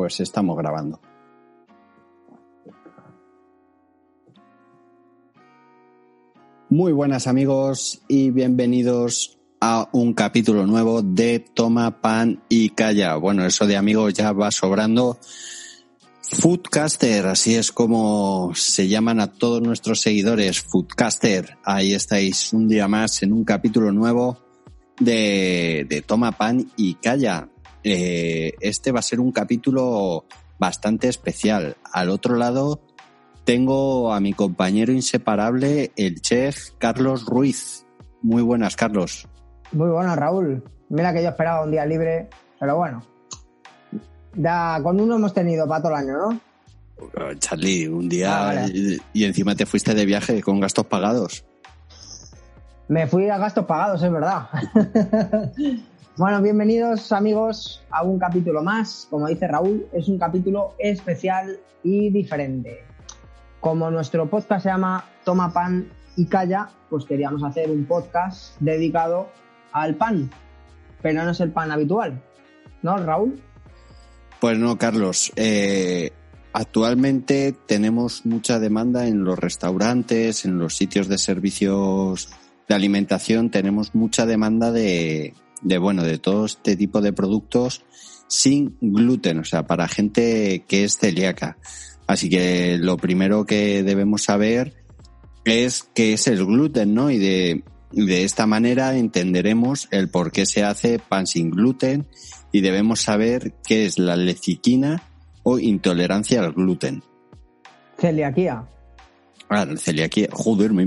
Pues estamos grabando. Muy buenas amigos y bienvenidos a un capítulo nuevo de Toma Pan y Calla. Bueno, eso de amigos ya va sobrando. Foodcaster, así es como se llaman a todos nuestros seguidores. Foodcaster, ahí estáis un día más en un capítulo nuevo de, de Toma Pan y Calla. Eh, este va a ser un capítulo bastante especial. Al otro lado tengo a mi compañero inseparable, el chef Carlos Ruiz. Muy buenas, Carlos. Muy buenas, Raúl. Mira que yo esperaba un día libre, pero bueno. Ya con uno hemos tenido para todo el año, ¿no? Charlie, un día Ah, vale. y, y encima te fuiste de viaje con gastos pagados. Me fui a gastos pagados, es verdad. bueno, bienvenidos amigos a un capítulo más. Como dice Raúl, es un capítulo especial y diferente. Como nuestro podcast se llama Toma pan y calla, pues queríamos hacer un podcast dedicado al pan. Pero no es el pan habitual. ¿No, Raúl? Pues no, Carlos. Eh, actualmente tenemos mucha demanda en los restaurantes, en los sitios de servicios de alimentación. Tenemos mucha demanda de, de bueno, de todo este tipo de productos sin gluten, o sea, para gente que es celíaca. Así que lo primero que debemos saber es qué es el gluten, ¿no? Y de, de esta manera entenderemos el por qué se hace pan sin gluten y debemos saber qué es la lecitina o intolerancia al gluten. Celiaquía. Ah, celiaquía. Joder, me